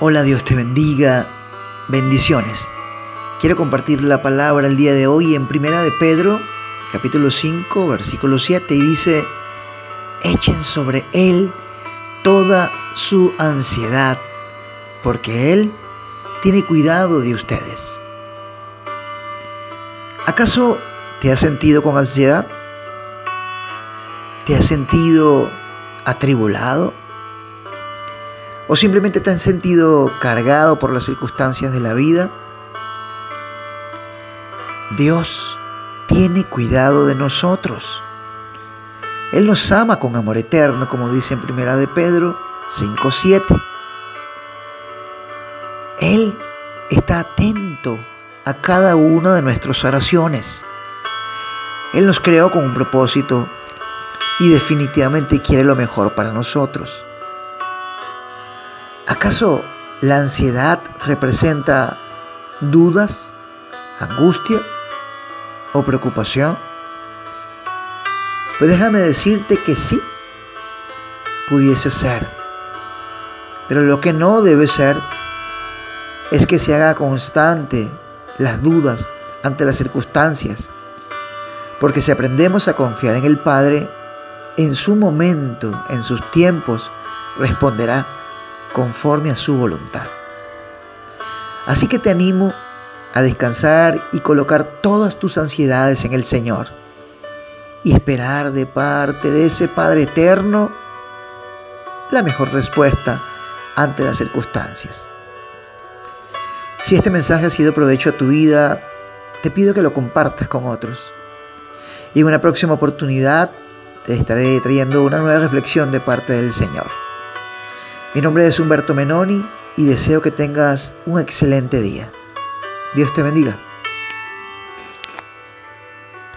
Hola, Dios te bendiga. Bendiciones. Quiero compartir la palabra el día de hoy en Primera de Pedro, capítulo 5, versículo 7 y dice: Echen sobre él toda su ansiedad, porque él tiene cuidado de ustedes. ¿Acaso te has sentido con ansiedad? ¿Te has sentido atribulado? ¿O simplemente te has sentido cargado por las circunstancias de la vida? Dios tiene cuidado de nosotros. Él nos ama con amor eterno, como dice en Primera de Pedro 5:7. Él está atento a cada una de nuestras oraciones. Él nos creó con un propósito y definitivamente quiere lo mejor para nosotros. ¿Acaso la ansiedad representa dudas, angustia o preocupación? Pues déjame decirte que sí, pudiese ser. Pero lo que no debe ser es que se haga constante las dudas ante las circunstancias. Porque si aprendemos a confiar en el Padre, en su momento, en sus tiempos, responderá conforme a su voluntad. Así que te animo a descansar y colocar todas tus ansiedades en el Señor y esperar de parte de ese Padre eterno la mejor respuesta ante las circunstancias. Si este mensaje ha sido provecho a tu vida, te pido que lo compartas con otros. Y en una próxima oportunidad te estaré trayendo una nueva reflexión de parte del Señor. Mi nombre es Humberto Menoni y deseo que tengas un excelente día. Dios te bendiga.